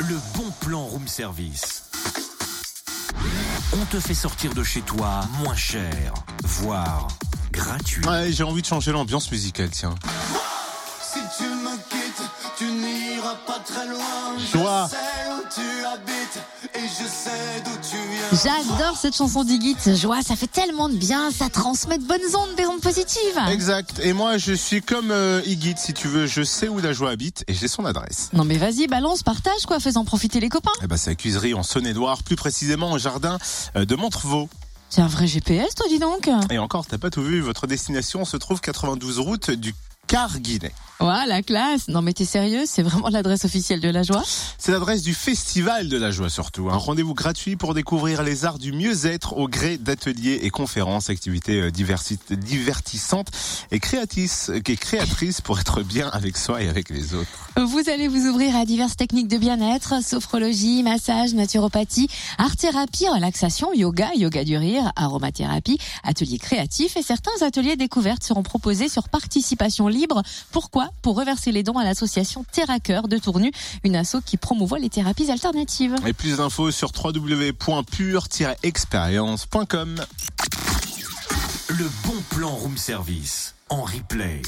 le bon plan room service. On te fait sortir de chez toi moins cher, voire gratuit. Ouais, j'ai envie de changer l'ambiance musicale, tiens. Si tu me quittes, tu n'iras pas très loin. Joie. Je sais où tu habites et je sais d'où tu viens. J'adore cette chanson d'Igit. Joie, ça fait tellement de bien, ça transmet de bonnes ondes, des ondes positives. Exact. Et moi, je suis comme euh, Iggy, si tu veux. Je sais où la joie habite et j'ai son adresse. Non mais vas-y, balance, partage quoi, fais-en profiter les copains. Eh ben, c'est la cuiserie en Saône-et-Loire, plus précisément au jardin euh, de Montrevaux. C'est un vrai GPS toi dis donc. Et encore, t'as pas tout vu. Votre destination se trouve 92 route du Carguinet. Ouah, la classe. Non mais t'es sérieux, c'est vraiment l'adresse officielle de la joie? C'est l'adresse du Festival de la Joie surtout. Un rendez-vous gratuit pour découvrir les arts du mieux-être au gré d'ateliers et conférences, activités euh, divertissantes et créatrices, et créatrices pour être bien avec soi et avec les autres. Vous allez vous ouvrir à diverses techniques de bien-être, sophrologie, massage, naturopathie, art-thérapie, relaxation, yoga, yoga du rire, aromathérapie, ateliers créatifs et certains ateliers découvertes seront proposés sur participation libre. Pourquoi? Pour reverser les dons à l'association Terra-Cœur de Tournu, une asso qui promouvoit les thérapies alternatives. Et plus d'infos sur www.pure-expérience.com. Le bon plan room service en replay.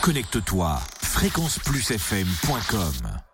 Connecte-toi fréquenceplusfm.com